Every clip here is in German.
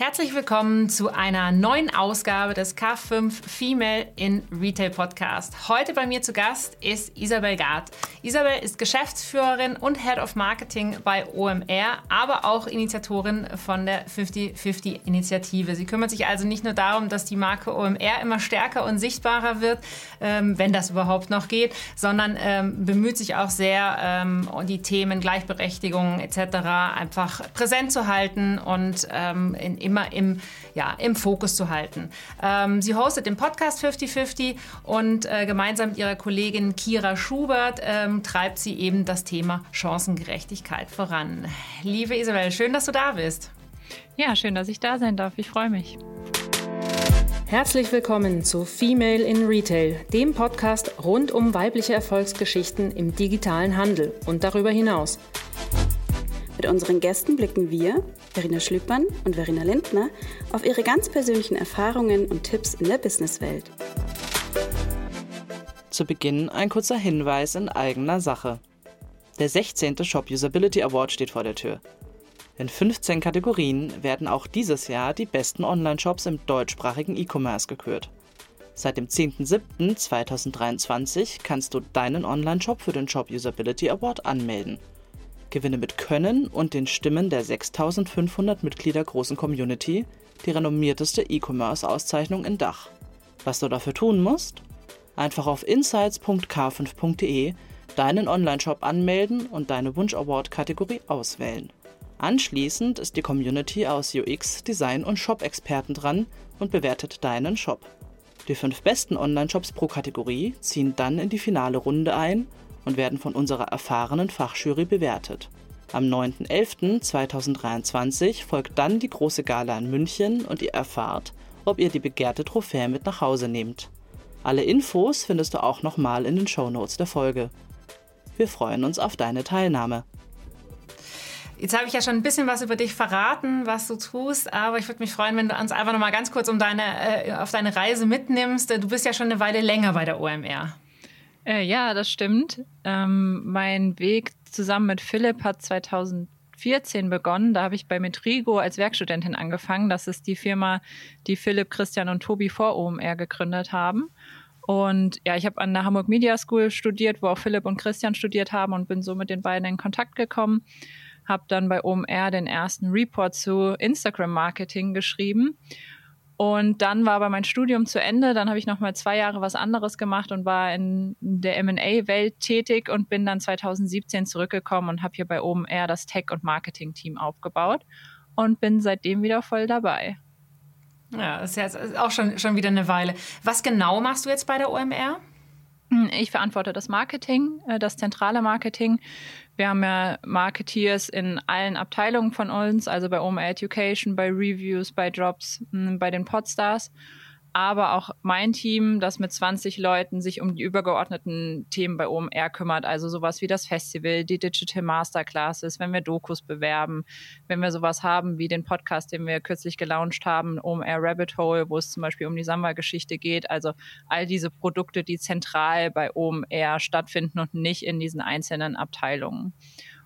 Herzlich willkommen zu einer neuen Ausgabe des K5 Female in Retail Podcast. Heute bei mir zu Gast ist Isabel Gard. Isabel ist Geschäftsführerin und Head of Marketing bei OMR, aber auch Initiatorin von der 50-50 Initiative. Sie kümmert sich also nicht nur darum, dass die Marke OMR immer stärker und sichtbarer wird, ähm, wenn das überhaupt noch geht, sondern ähm, bemüht sich auch sehr, ähm, die Themen Gleichberechtigung etc. einfach präsent zu halten und in immer im, ja, im Fokus zu halten. Ähm, sie hostet den Podcast 50-50 und äh, gemeinsam mit ihrer Kollegin Kira Schubert ähm, treibt sie eben das Thema Chancengerechtigkeit voran. Liebe Isabel, schön, dass du da bist. Ja, schön, dass ich da sein darf. Ich freue mich. Herzlich willkommen zu Female in Retail, dem Podcast rund um weibliche Erfolgsgeschichten im digitalen Handel und darüber hinaus. Mit unseren Gästen blicken wir, Verena Schlüppmann und Verena Lindner, auf ihre ganz persönlichen Erfahrungen und Tipps in der Businesswelt. Zu Beginn ein kurzer Hinweis in eigener Sache. Der 16. Shop Usability Award steht vor der Tür. In 15 Kategorien werden auch dieses Jahr die besten Online-Shops im deutschsprachigen E-Commerce gekürt. Seit dem 10.07.2023 kannst du deinen Online-Shop für den Shop Usability Award anmelden. Gewinne mit Können und den Stimmen der 6500 Mitglieder großen Community die renommierteste E-Commerce-Auszeichnung in Dach. Was du dafür tun musst? Einfach auf insights.k5.de deinen Online-Shop anmelden und deine Wunsch-Award-Kategorie auswählen. Anschließend ist die Community aus UX, Design und Shop-Experten dran und bewertet deinen Shop. Die fünf besten Online-Shops pro Kategorie ziehen dann in die finale Runde ein und werden von unserer erfahrenen Fachjury bewertet. Am 9.11.2023 folgt dann die große Gala in München und ihr erfahrt, ob ihr die begehrte Trophäe mit nach Hause nehmt. Alle Infos findest du auch nochmal in den Shownotes der Folge. Wir freuen uns auf deine Teilnahme. Jetzt habe ich ja schon ein bisschen was über dich verraten, was du tust, aber ich würde mich freuen, wenn du uns einfach noch mal ganz kurz um deine, äh, auf deine Reise mitnimmst. Du bist ja schon eine Weile länger bei der OMR. Äh, ja, das stimmt. Ähm, mein Weg zusammen mit Philipp hat 2014 begonnen. Da habe ich bei Metrigo als Werkstudentin angefangen. Das ist die Firma, die Philipp, Christian und Tobi vor OMR gegründet haben. Und ja, ich habe an der Hamburg Media School studiert, wo auch Philipp und Christian studiert haben und bin so mit den beiden in Kontakt gekommen. Habe dann bei OMR den ersten Report zu Instagram Marketing geschrieben und dann war aber mein Studium zu Ende. Dann habe ich noch mal zwei Jahre was anderes gemacht und war in der M&A-Welt tätig und bin dann 2017 zurückgekommen und habe hier bei OMR das Tech- und Marketing-Team aufgebaut und bin seitdem wieder voll dabei. Ja, das ist jetzt auch schon, schon wieder eine Weile. Was genau machst du jetzt bei der OMR? Ich verantworte das Marketing, äh, das zentrale Marketing. Wir haben ja Marketeers in allen Abteilungen von uns, also bei OMR Education, bei Reviews, bei Jobs, hm, bei den Podstars aber auch mein Team, das mit 20 Leuten sich um die übergeordneten Themen bei OMR kümmert, also sowas wie das Festival, die Digital Masterclasses, wenn wir Dokus bewerben, wenn wir sowas haben wie den Podcast, den wir kürzlich gelauncht haben, OMR Rabbit Hole, wo es zum Beispiel um die Samba-Geschichte geht, also all diese Produkte, die zentral bei OMR stattfinden und nicht in diesen einzelnen Abteilungen.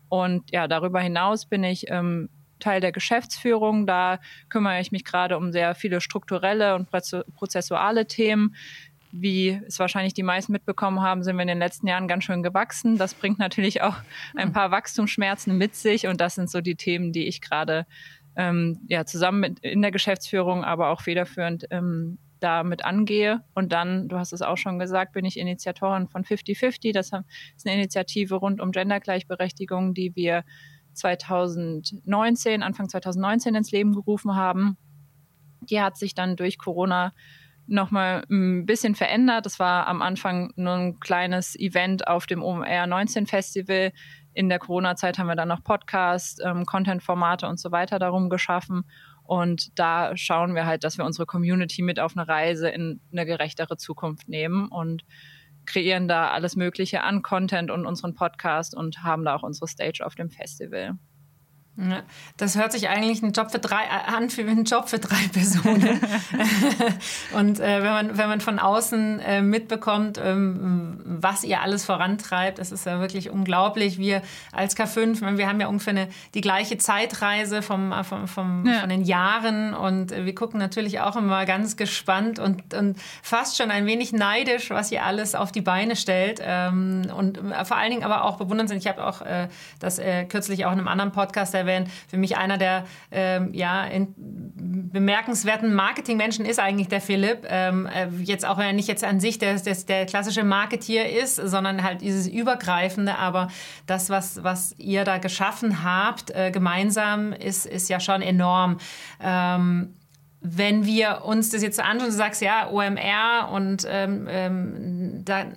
Und ja, darüber hinaus bin ich ähm, Teil der Geschäftsführung. Da kümmere ich mich gerade um sehr viele strukturelle und prozessuale Themen. Wie es wahrscheinlich die meisten mitbekommen haben, sind wir in den letzten Jahren ganz schön gewachsen. Das bringt natürlich auch ein paar Wachstumsschmerzen mit sich. Und das sind so die Themen, die ich gerade ähm, ja, zusammen mit in der Geschäftsführung, aber auch federführend ähm, damit angehe. Und dann, du hast es auch schon gesagt, bin ich Initiatorin von 50-50. Das ist eine Initiative rund um Gendergleichberechtigung, die wir 2019, Anfang 2019 ins Leben gerufen haben. Die hat sich dann durch Corona nochmal ein bisschen verändert. Das war am Anfang nur ein kleines Event auf dem OMR 19 Festival. In der Corona-Zeit haben wir dann noch Podcasts, ähm, Content-Formate und so weiter darum geschaffen. Und da schauen wir halt, dass wir unsere Community mit auf eine Reise in eine gerechtere Zukunft nehmen. Und kreieren da alles Mögliche an Content und unseren Podcast und haben da auch unsere Stage auf dem Festival. Ja, das hört sich eigentlich ein Job für drei, äh, an für einen Job für drei Personen. und äh, wenn, man, wenn man von außen äh, mitbekommt, ähm, was ihr alles vorantreibt, das ist ja wirklich unglaublich. Wir als K5, wir haben ja ungefähr eine, die gleiche Zeitreise vom, äh, vom, vom, ja. von den Jahren und wir gucken natürlich auch immer ganz gespannt und, und fast schon ein wenig neidisch, was ihr alles auf die Beine stellt. Ähm, und äh, vor allen Dingen aber auch bewundernswert. Ich habe auch äh, das äh, kürzlich auch in einem anderen Podcast erwähnt. Für mich einer der ähm, ja, bemerkenswerten Marketingmenschen ist eigentlich der Philipp. Ähm, äh, jetzt auch wenn er nicht jetzt an sich der, der, der klassische Marketier ist, sondern halt dieses Übergreifende. Aber das, was, was ihr da geschaffen habt, äh, gemeinsam, ist, ist ja schon enorm. Ähm, wenn wir uns das jetzt anschauen, du sagst ja OMR und ähm, ähm, dann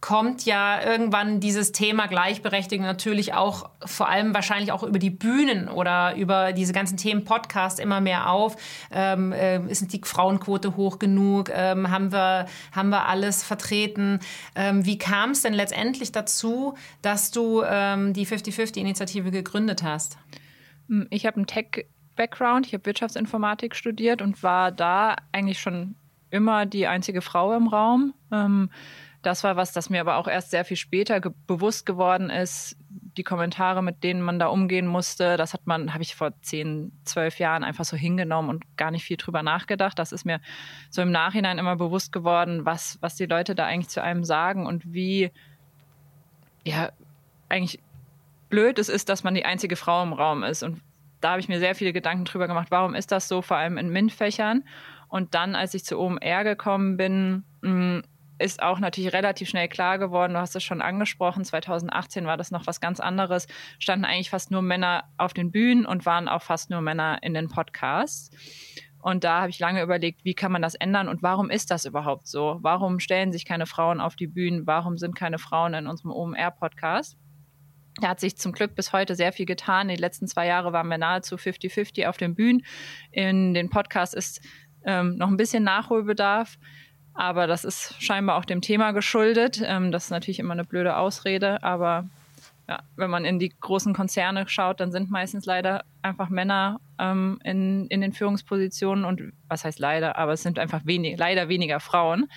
kommt ja irgendwann dieses Thema Gleichberechtigung natürlich auch vor allem wahrscheinlich auch über die Bühnen oder über diese ganzen Themen Podcast immer mehr auf. Ähm, äh, ist die Frauenquote hoch genug? Ähm, haben, wir, haben wir alles vertreten? Ähm, wie kam es denn letztendlich dazu, dass du ähm, die 50-50-Initiative gegründet hast? Hm, ich habe einen Tech-Background, ich habe Wirtschaftsinformatik studiert und war da eigentlich schon immer die einzige Frau im Raum. Das war was, das mir aber auch erst sehr viel später ge bewusst geworden ist. Die Kommentare, mit denen man da umgehen musste, das hat man, habe ich vor zehn, zwölf Jahren einfach so hingenommen und gar nicht viel drüber nachgedacht. Das ist mir so im Nachhinein immer bewusst geworden, was, was die Leute da eigentlich zu einem sagen und wie, ja, eigentlich blöd es ist, dass man die einzige Frau im Raum ist. Und da habe ich mir sehr viele Gedanken drüber gemacht, warum ist das so, vor allem in MINT-Fächern. Und dann, als ich zu OMR gekommen bin, mm, ist auch natürlich relativ schnell klar geworden, du hast es schon angesprochen, 2018 war das noch was ganz anderes, standen eigentlich fast nur Männer auf den Bühnen und waren auch fast nur Männer in den Podcasts. Und da habe ich lange überlegt, wie kann man das ändern und warum ist das überhaupt so? Warum stellen sich keine Frauen auf die Bühnen? Warum sind keine Frauen in unserem OMR-Podcast? Da hat sich zum Glück bis heute sehr viel getan. Die letzten zwei Jahre waren wir nahezu 50-50 auf den Bühnen. In den Podcasts ist ähm, noch ein bisschen Nachholbedarf. Aber das ist scheinbar auch dem Thema geschuldet. Ähm, das ist natürlich immer eine blöde Ausrede, aber ja, wenn man in die großen Konzerne schaut, dann sind meistens leider einfach Männer ähm, in, in den Führungspositionen und was heißt leider, aber es sind einfach wenig, leider weniger Frauen.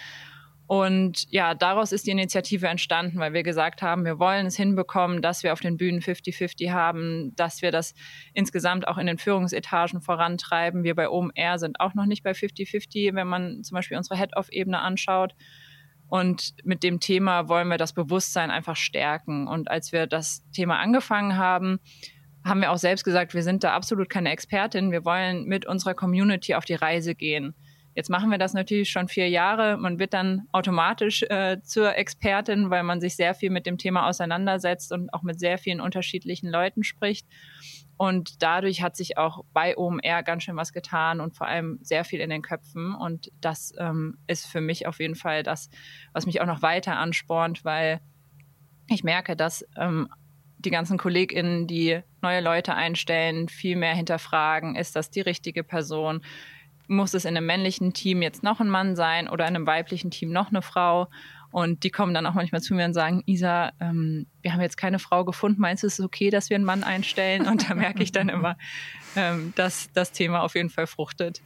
Und ja, daraus ist die Initiative entstanden, weil wir gesagt haben, wir wollen es hinbekommen, dass wir auf den Bühnen 50-50 haben, dass wir das insgesamt auch in den Führungsetagen vorantreiben. Wir bei OMR sind auch noch nicht bei 50-50, wenn man zum Beispiel unsere Head-Off-Ebene anschaut. Und mit dem Thema wollen wir das Bewusstsein einfach stärken. Und als wir das Thema angefangen haben, haben wir auch selbst gesagt, wir sind da absolut keine Expertin. Wir wollen mit unserer Community auf die Reise gehen. Jetzt machen wir das natürlich schon vier Jahre. Man wird dann automatisch äh, zur Expertin, weil man sich sehr viel mit dem Thema auseinandersetzt und auch mit sehr vielen unterschiedlichen Leuten spricht. Und dadurch hat sich auch bei OMR ganz schön was getan und vor allem sehr viel in den Köpfen. Und das ähm, ist für mich auf jeden Fall das, was mich auch noch weiter anspornt, weil ich merke, dass ähm, die ganzen KollegInnen, die neue Leute einstellen, viel mehr hinterfragen, ist das die richtige Person? Muss es in einem männlichen Team jetzt noch ein Mann sein oder in einem weiblichen Team noch eine Frau? Und die kommen dann auch manchmal zu mir und sagen, Isa, ähm, wir haben jetzt keine Frau gefunden, meinst du, es ist okay, dass wir einen Mann einstellen? Und da merke ich dann immer, ähm, dass das Thema auf jeden Fall fruchtet.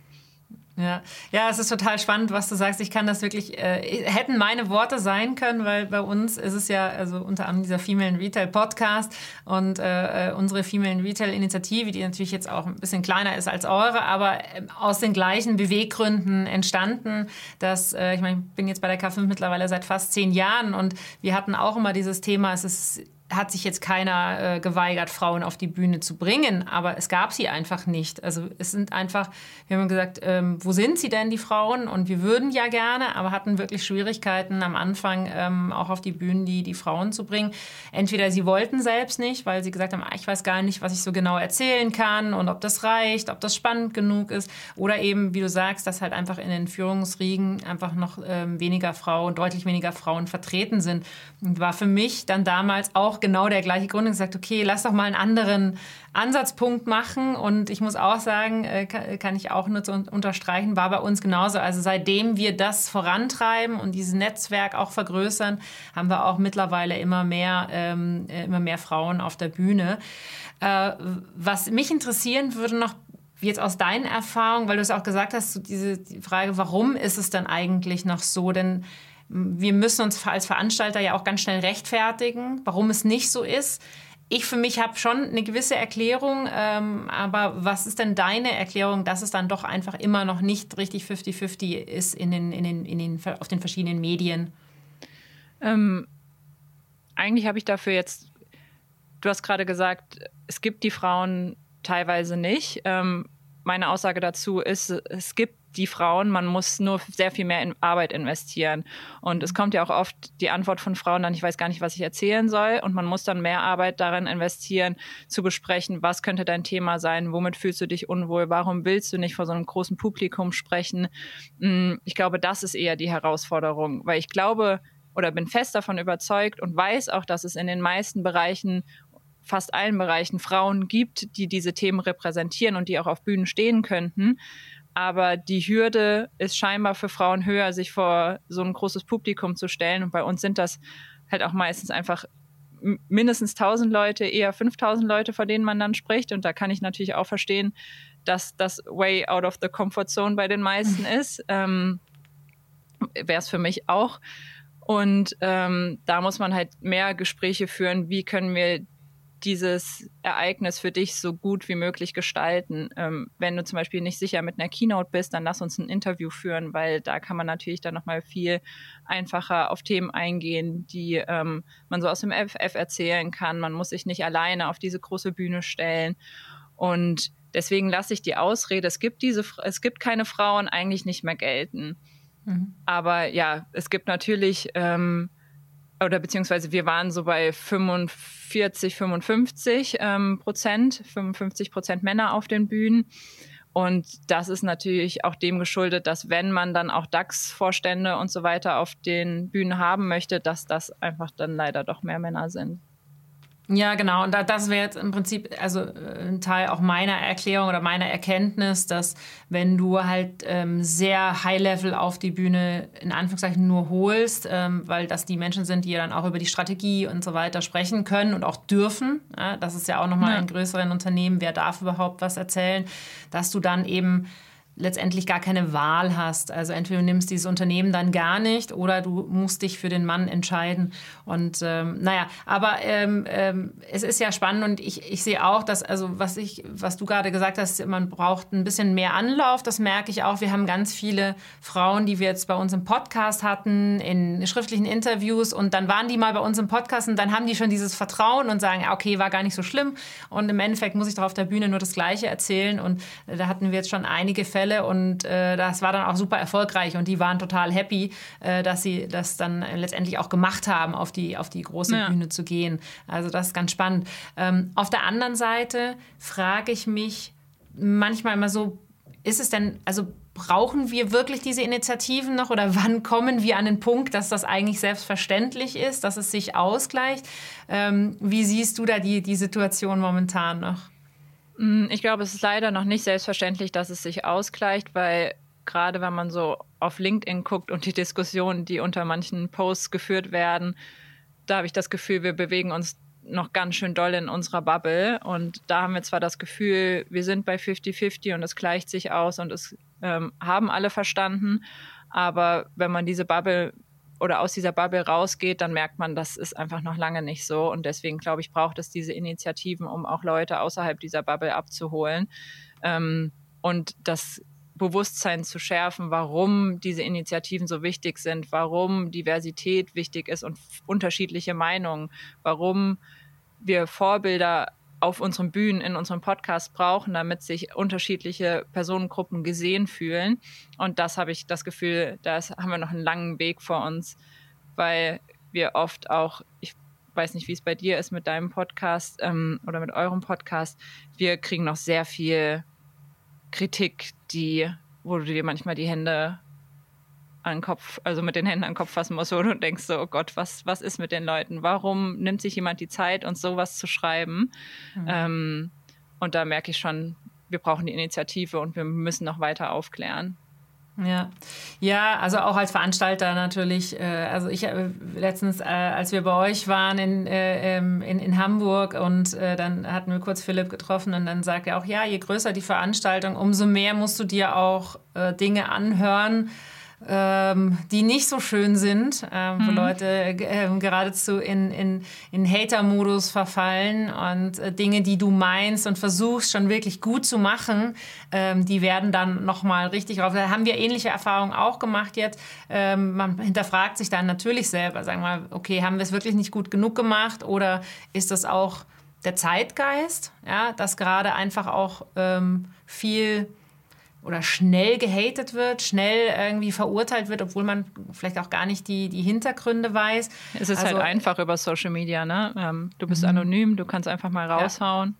Ja. ja, es ist total spannend, was du sagst. Ich kann das wirklich, äh, hätten meine Worte sein können, weil bei uns ist es ja, also unter anderem dieser Female Retail Podcast und äh, äh, unsere Female Retail Initiative, die natürlich jetzt auch ein bisschen kleiner ist als eure, aber äh, aus den gleichen Beweggründen entstanden. Dass, äh, ich meine, ich bin jetzt bei der K5 mittlerweile seit fast zehn Jahren und wir hatten auch immer dieses Thema, es ist hat sich jetzt keiner äh, geweigert, Frauen auf die Bühne zu bringen, aber es gab sie einfach nicht. Also es sind einfach, wir haben gesagt, ähm, wo sind sie denn, die Frauen? Und wir würden ja gerne, aber hatten wirklich Schwierigkeiten am Anfang ähm, auch auf die Bühnen die, die Frauen zu bringen. Entweder sie wollten selbst nicht, weil sie gesagt haben, ah, ich weiß gar nicht, was ich so genau erzählen kann und ob das reicht, ob das spannend genug ist. Oder eben, wie du sagst, dass halt einfach in den Führungsriegen einfach noch ähm, weniger Frauen, deutlich weniger Frauen vertreten sind. Und war für mich dann damals auch auch genau der gleiche Grund und gesagt, okay, lass doch mal einen anderen Ansatzpunkt machen. Und ich muss auch sagen, äh, kann ich auch nur unterstreichen, war bei uns genauso. Also seitdem wir das vorantreiben und dieses Netzwerk auch vergrößern, haben wir auch mittlerweile immer mehr, ähm, äh, immer mehr Frauen auf der Bühne. Äh, was mich interessieren würde noch jetzt aus deinen Erfahrungen, weil du es auch gesagt hast, diese die Frage, warum ist es dann eigentlich noch so? Denn wir müssen uns als Veranstalter ja auch ganz schnell rechtfertigen, warum es nicht so ist. Ich für mich habe schon eine gewisse Erklärung, ähm, aber was ist denn deine Erklärung, dass es dann doch einfach immer noch nicht richtig 50-50 ist in den, in den, in den, auf den verschiedenen Medien? Ähm, eigentlich habe ich dafür jetzt, du hast gerade gesagt, es gibt die Frauen teilweise nicht. Ähm, meine Aussage dazu ist, es gibt die Frauen, man muss nur sehr viel mehr in Arbeit investieren. Und es kommt ja auch oft die Antwort von Frauen dann, ich weiß gar nicht, was ich erzählen soll. Und man muss dann mehr Arbeit darin investieren, zu besprechen, was könnte dein Thema sein, womit fühlst du dich unwohl, warum willst du nicht vor so einem großen Publikum sprechen. Mm, ich glaube, das ist eher die Herausforderung, weil ich glaube, oder bin fest davon überzeugt und weiß auch, dass es in den meisten Bereichen fast allen Bereichen Frauen gibt, die diese Themen repräsentieren und die auch auf Bühnen stehen könnten. Aber die Hürde ist scheinbar für Frauen höher, sich vor so ein großes Publikum zu stellen. Und bei uns sind das halt auch meistens einfach mindestens 1000 Leute, eher 5000 Leute, vor denen man dann spricht. Und da kann ich natürlich auch verstehen, dass das way out of the comfort zone bei den meisten ist. Ähm, Wäre es für mich auch. Und ähm, da muss man halt mehr Gespräche führen, wie können wir dieses Ereignis für dich so gut wie möglich gestalten. Ähm, wenn du zum Beispiel nicht sicher mit einer Keynote bist, dann lass uns ein Interview führen, weil da kann man natürlich dann nochmal viel einfacher auf Themen eingehen, die ähm, man so aus dem FF erzählen kann. Man muss sich nicht alleine auf diese große Bühne stellen. Und deswegen lasse ich die Ausrede, es gibt diese, es gibt keine Frauen eigentlich nicht mehr gelten. Mhm. Aber ja, es gibt natürlich ähm, oder beziehungsweise wir waren so bei 45, 55 ähm, Prozent, 55 Prozent Männer auf den Bühnen. Und das ist natürlich auch dem geschuldet, dass wenn man dann auch DAX-Vorstände und so weiter auf den Bühnen haben möchte, dass das einfach dann leider doch mehr Männer sind. Ja, genau. Und das wäre jetzt im Prinzip also äh, ein Teil auch meiner Erklärung oder meiner Erkenntnis, dass wenn du halt ähm, sehr High-Level auf die Bühne in Anführungszeichen nur holst, ähm, weil das die Menschen sind, die dann auch über die Strategie und so weiter sprechen können und auch dürfen. Ja, das ist ja auch nochmal ja. in größeren Unternehmen, wer darf überhaupt was erzählen, dass du dann eben letztendlich gar keine Wahl hast. Also entweder du nimmst dieses Unternehmen dann gar nicht oder du musst dich für den Mann entscheiden. Und ähm, naja, aber ähm, ähm, es ist ja spannend und ich, ich sehe auch, dass, also was ich, was du gerade gesagt hast, man braucht ein bisschen mehr Anlauf. Das merke ich auch. Wir haben ganz viele Frauen, die wir jetzt bei uns im Podcast hatten, in schriftlichen Interviews und dann waren die mal bei uns im Podcast und dann haben die schon dieses Vertrauen und sagen, okay, war gar nicht so schlimm. Und im Endeffekt muss ich doch auf der Bühne nur das Gleiche erzählen. Und äh, da hatten wir jetzt schon einige Fälle Fälle und äh, das war dann auch super erfolgreich und die waren total happy, äh, dass sie das dann letztendlich auch gemacht haben, auf die, auf die große ja. Bühne zu gehen. Also das ist ganz spannend. Ähm, auf der anderen Seite frage ich mich manchmal immer so, ist es denn, also brauchen wir wirklich diese Initiativen noch oder wann kommen wir an den Punkt, dass das eigentlich selbstverständlich ist, dass es sich ausgleicht? Ähm, wie siehst du da die, die Situation momentan noch? Mm, ich glaube, es ist leider noch nicht selbstverständlich, dass es sich ausgleicht, weil gerade wenn man so auf LinkedIn guckt und die Diskussionen, die unter manchen Posts geführt werden, da habe ich das Gefühl, wir bewegen uns noch ganz schön doll in unserer Bubble. Und da haben wir zwar das Gefühl, wir sind bei 50-50 und es gleicht sich aus und es ähm, haben alle verstanden. Aber wenn man diese Bubble oder aus dieser Bubble rausgeht, dann merkt man, das ist einfach noch lange nicht so. Und deswegen glaube ich, braucht es diese Initiativen, um auch Leute außerhalb dieser Bubble abzuholen ähm, und das Bewusstsein zu schärfen, warum diese Initiativen so wichtig sind, warum Diversität wichtig ist und unterschiedliche Meinungen, warum wir Vorbilder auf unseren Bühnen, in unserem Podcast brauchen, damit sich unterschiedliche Personengruppen gesehen fühlen. Und das habe ich das Gefühl, da haben wir noch einen langen Weg vor uns, weil wir oft auch, ich weiß nicht, wie es bei dir ist mit deinem Podcast ähm, oder mit eurem Podcast, wir kriegen noch sehr viel Kritik, die, wo du dir manchmal die Hände an den Kopf, also mit den Händen an den Kopf fassen musst und denkst so, oh Gott, was, was ist mit den Leuten? Warum nimmt sich jemand die Zeit, uns sowas zu schreiben? Mhm. Ähm, und da merke ich schon, wir brauchen die Initiative und wir müssen noch weiter aufklären. Ja, ja, also auch als Veranstalter natürlich. Äh, also ich äh, letztens, äh, als wir bei euch waren in, äh, ähm, in, in Hamburg und äh, dann hatten wir kurz Philipp getroffen und dann sagt er auch, ja, je größer die Veranstaltung, umso mehr musst du dir auch äh, Dinge anhören ähm, die nicht so schön sind, ähm, mhm. wo Leute äh, geradezu in, in, in Hater-Modus verfallen und äh, Dinge, die du meinst und versuchst schon wirklich gut zu machen, ähm, die werden dann nochmal richtig drauf. Da haben wir ähnliche Erfahrungen auch gemacht jetzt. Ähm, man hinterfragt sich dann natürlich selber, sagen wir mal, okay, haben wir es wirklich nicht gut genug gemacht oder ist das auch der Zeitgeist, ja, dass gerade einfach auch ähm, viel oder schnell gehatet wird, schnell irgendwie verurteilt wird, obwohl man vielleicht auch gar nicht die, die Hintergründe weiß. Es ist halt also, halt einfach über Social Media, ne? Ähm, du bist mhm. anonym, du kannst einfach mal raushauen.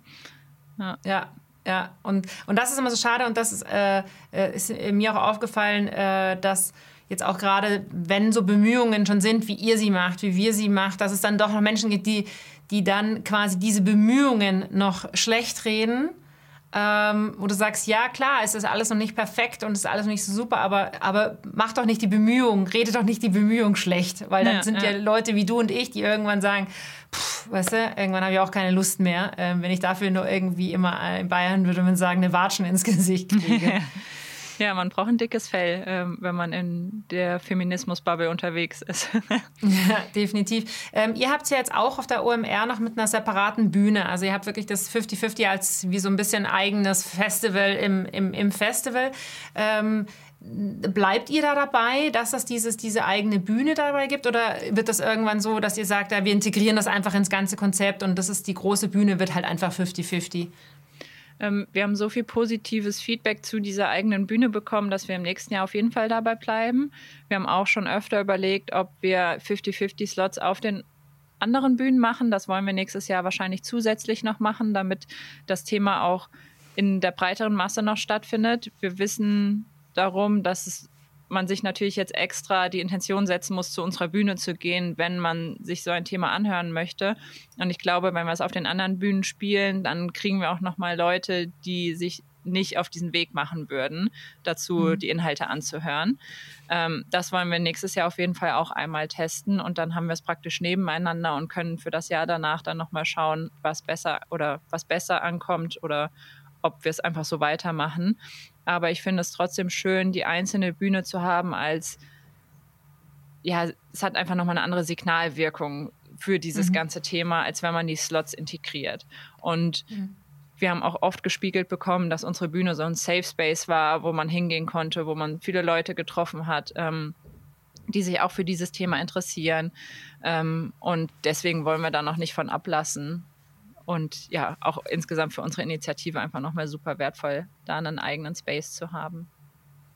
Ja. ja. ja. ja. und, und das ist immer so schade und das ist, äh, äh ist mir auch aufgefallen, äh, dass jetzt auch gerade, wenn so Bemühungen schon sind, wie ihr sie macht, wie wir sie macht, dass es dann doch noch Menschen gibt, die, die dann quasi diese Bemühungen noch schlecht reden ähm, wo du sagst, ja klar, es ist alles noch nicht perfekt und es ist alles noch nicht so super, aber, aber mach doch nicht die Bemühung, rede doch nicht die Bemühung schlecht, weil dann ja, sind ja. ja. Leute wie du und ich, die irgendwann sagen, pff, weißt du, irgendwann habe ich auch keine Lust mehr, ähm, wenn ich dafür nur irgendwie immer in Bayern würde man sagen, eine Watschen ins Gesicht kriege. Ja, man braucht ein dickes Fell, ähm, wenn man in der Feminismus-Bubble unterwegs ist. ja, definitiv. Ähm, ihr habt es ja jetzt auch auf der OMR noch mit einer separaten Bühne. Also ihr habt wirklich das 50-50 als wie so ein bisschen eigenes Festival im, im, im Festival. Ähm, Bleibt ihr da dabei, dass es dieses, diese eigene Bühne dabei gibt? Oder wird das irgendwann so, dass ihr sagt, ja, wir integrieren das einfach ins ganze Konzept und das ist die große Bühne, wird halt einfach 50-50? Ähm, wir haben so viel positives Feedback zu dieser eigenen Bühne bekommen, dass wir im nächsten Jahr auf jeden Fall dabei bleiben. Wir haben auch schon öfter überlegt, ob wir 50-50 Slots auf den anderen Bühnen machen. Das wollen wir nächstes Jahr wahrscheinlich zusätzlich noch machen, damit das Thema auch in der breiteren Masse noch stattfindet. Wir wissen darum, dass es man sich natürlich jetzt extra die Intention setzen muss, zu unserer Bühne zu gehen, wenn man sich so ein Thema anhören möchte. Und ich glaube, wenn wir es auf den anderen Bühnen spielen, dann kriegen wir auch nochmal Leute, die sich nicht auf diesen Weg machen würden, dazu mhm. die Inhalte anzuhören. Ähm, das wollen wir nächstes Jahr auf jeden Fall auch einmal testen und dann haben wir es praktisch nebeneinander und können für das Jahr danach dann nochmal schauen, was besser oder was besser ankommt oder ob wir es einfach so weitermachen. Aber ich finde es trotzdem schön, die einzelne Bühne zu haben als, ja, es hat einfach nochmal eine andere Signalwirkung für dieses mhm. ganze Thema, als wenn man die Slots integriert. Und mhm. wir haben auch oft gespiegelt bekommen, dass unsere Bühne so ein Safe Space war, wo man hingehen konnte, wo man viele Leute getroffen hat. Ähm, die sich auch für dieses Thema interessieren. Ähm, und deswegen wollen wir da noch nicht von ablassen und ja, auch insgesamt für unsere Initiative einfach nochmal super wertvoll, da einen eigenen Space zu haben.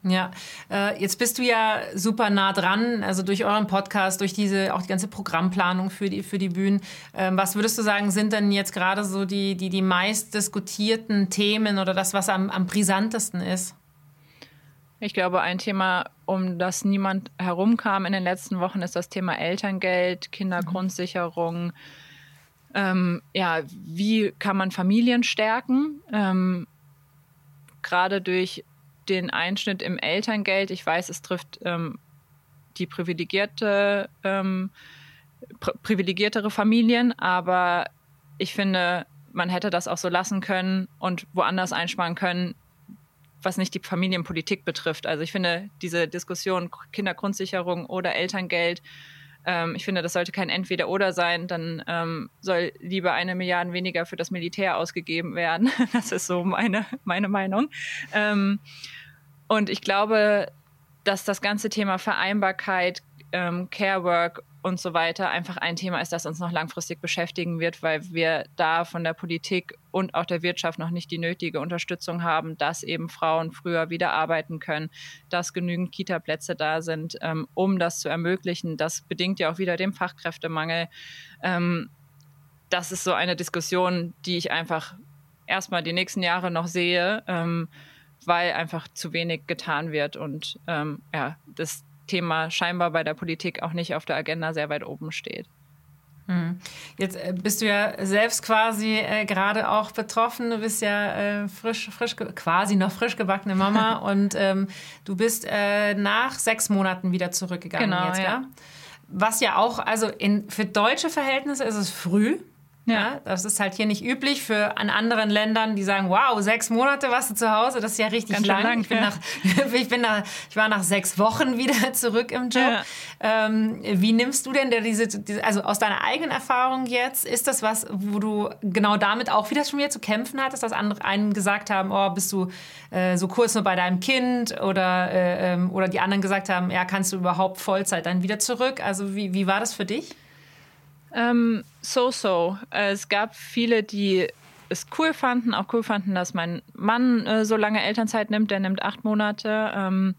Ja, äh, jetzt bist du ja super nah dran, also durch euren Podcast, durch diese auch die ganze Programmplanung für die für die Bühnen. Ähm, was würdest du sagen, sind denn jetzt gerade so die die die meist diskutierten Themen oder das, was am, am brisantesten ist? Ich glaube, ein Thema, um das niemand herumkam in den letzten Wochen, ist das Thema Elterngeld, Kindergrundsicherung. Mhm ähm, ja, wie kann man Familien stärken? Ähm, Gerade durch den Einschnitt im Elterngeld. Ich weiß, es trifft ähm, die privilegierte, ähm, pri privilegiertere Familien, aber ich finde, man hätte das auch so lassen können und woanders einsparen können, was nicht die Familienpolitik betrifft. Also ich finde diese Diskussion Kindergrundsicherung oder Elterngeld ähm, ich finde, das sollte kein Entweder-Oder sein. Dann ähm, soll lieber eine Milliarde weniger für das Militär ausgegeben werden. das ist so meine, meine Meinung. Ähm, und ich glaube, dass das ganze Thema Vereinbarkeit, ähm, Care Work und so weiter einfach ein Thema ist, das uns noch langfristig beschäftigen wird, weil wir da von der Politik und auch der Wirtschaft noch nicht die nötige Unterstützung haben, dass eben Frauen früher wieder arbeiten können, dass genügend Kita-Plätze da sind, ähm, um das zu ermöglichen. Das bedingt ja auch wieder den Fachkräftemangel. Ähm, das ist so eine Diskussion, die ich einfach erstmal die nächsten Jahre noch sehe, ähm, weil einfach zu wenig getan wird und ähm, ja, das Thema scheinbar bei der Politik auch nicht auf der Agenda sehr weit oben steht. Hm. Jetzt äh, bist du ja selbst quasi äh, gerade auch betroffen. Du bist ja äh, frisch, frisch, quasi noch frisch gebackene Mama und ähm, du bist äh, nach sechs Monaten wieder zurückgegangen genau, jetzt, ja. ja? Was ja auch, also in, für deutsche Verhältnisse ist es früh. Ja. das ist halt hier nicht üblich für an anderen Ländern, die sagen, wow, sechs Monate warst du zu Hause, das ist ja richtig Ganz lang. lang ich, bin ja. nach, ich, bin nach, ich war nach sechs Wochen wieder zurück im Job. Ja. Ähm, wie nimmst du denn diese, diese, also aus deiner eigenen Erfahrung jetzt, ist das was, wo du genau damit auch wieder schon wieder zu kämpfen hattest, dass andere einen gesagt haben, oh, bist du äh, so kurz nur bei deinem Kind oder, äh, ähm, oder die anderen gesagt haben, ja, kannst du überhaupt Vollzeit dann wieder zurück? Also wie, wie war das für dich? Ähm, so, so. Äh, es gab viele, die es cool fanden, auch cool fanden, dass mein Mann äh, so lange Elternzeit nimmt. Der nimmt acht Monate. Ähm,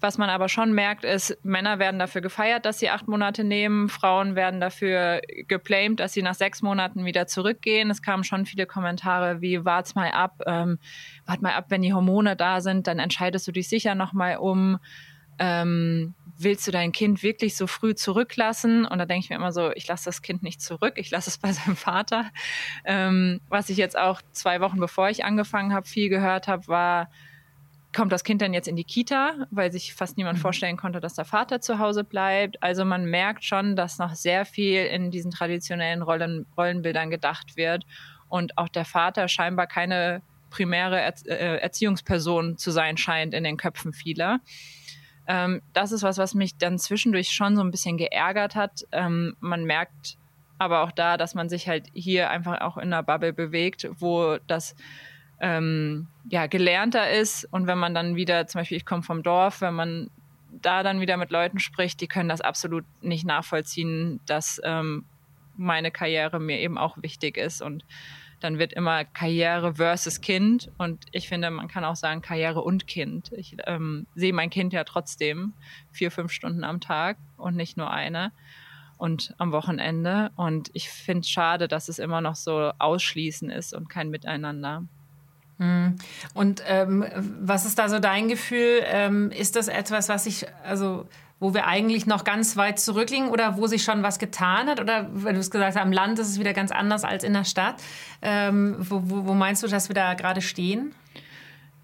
was man aber schon merkt, ist, Männer werden dafür gefeiert, dass sie acht Monate nehmen. Frauen werden dafür geblamed, dass sie nach sechs Monaten wieder zurückgehen. Es kamen schon viele Kommentare wie, wart's mal ab, ähm, wart mal ab, wenn die Hormone da sind, dann entscheidest du dich sicher nochmal um. Ähm, willst du dein Kind wirklich so früh zurücklassen? Und da denke ich mir immer so, ich lasse das Kind nicht zurück, ich lasse es bei seinem Vater. Ähm, was ich jetzt auch zwei Wochen bevor ich angefangen habe, viel gehört habe, war, kommt das Kind dann jetzt in die Kita, weil sich fast niemand vorstellen konnte, dass der Vater zu Hause bleibt. Also man merkt schon, dass noch sehr viel in diesen traditionellen Rollen, Rollenbildern gedacht wird und auch der Vater scheinbar keine primäre Erziehungsperson zu sein scheint in den Köpfen vieler. Ähm, das ist was, was mich dann zwischendurch schon so ein bisschen geärgert hat. Ähm, man merkt aber auch da, dass man sich halt hier einfach auch in einer Bubble bewegt, wo das ähm, ja gelernter ist. Und wenn man dann wieder, zum Beispiel, ich komme vom Dorf, wenn man da dann wieder mit Leuten spricht, die können das absolut nicht nachvollziehen, dass ähm, meine Karriere mir eben auch wichtig ist und dann wird immer Karriere versus Kind. Und ich finde, man kann auch sagen Karriere und Kind. Ich ähm, sehe mein Kind ja trotzdem vier, fünf Stunden am Tag und nicht nur eine und am Wochenende. Und ich finde es schade, dass es immer noch so ausschließen ist und kein Miteinander. Und ähm, was ist da so dein Gefühl? Ähm, ist das etwas, was ich, also wo wir eigentlich noch ganz weit zurückliegen oder wo sich schon was getan hat? Oder wenn du es gesagt hast, am Land ist es wieder ganz anders als in der Stadt. Ähm, wo, wo, wo meinst du, dass wir da gerade stehen?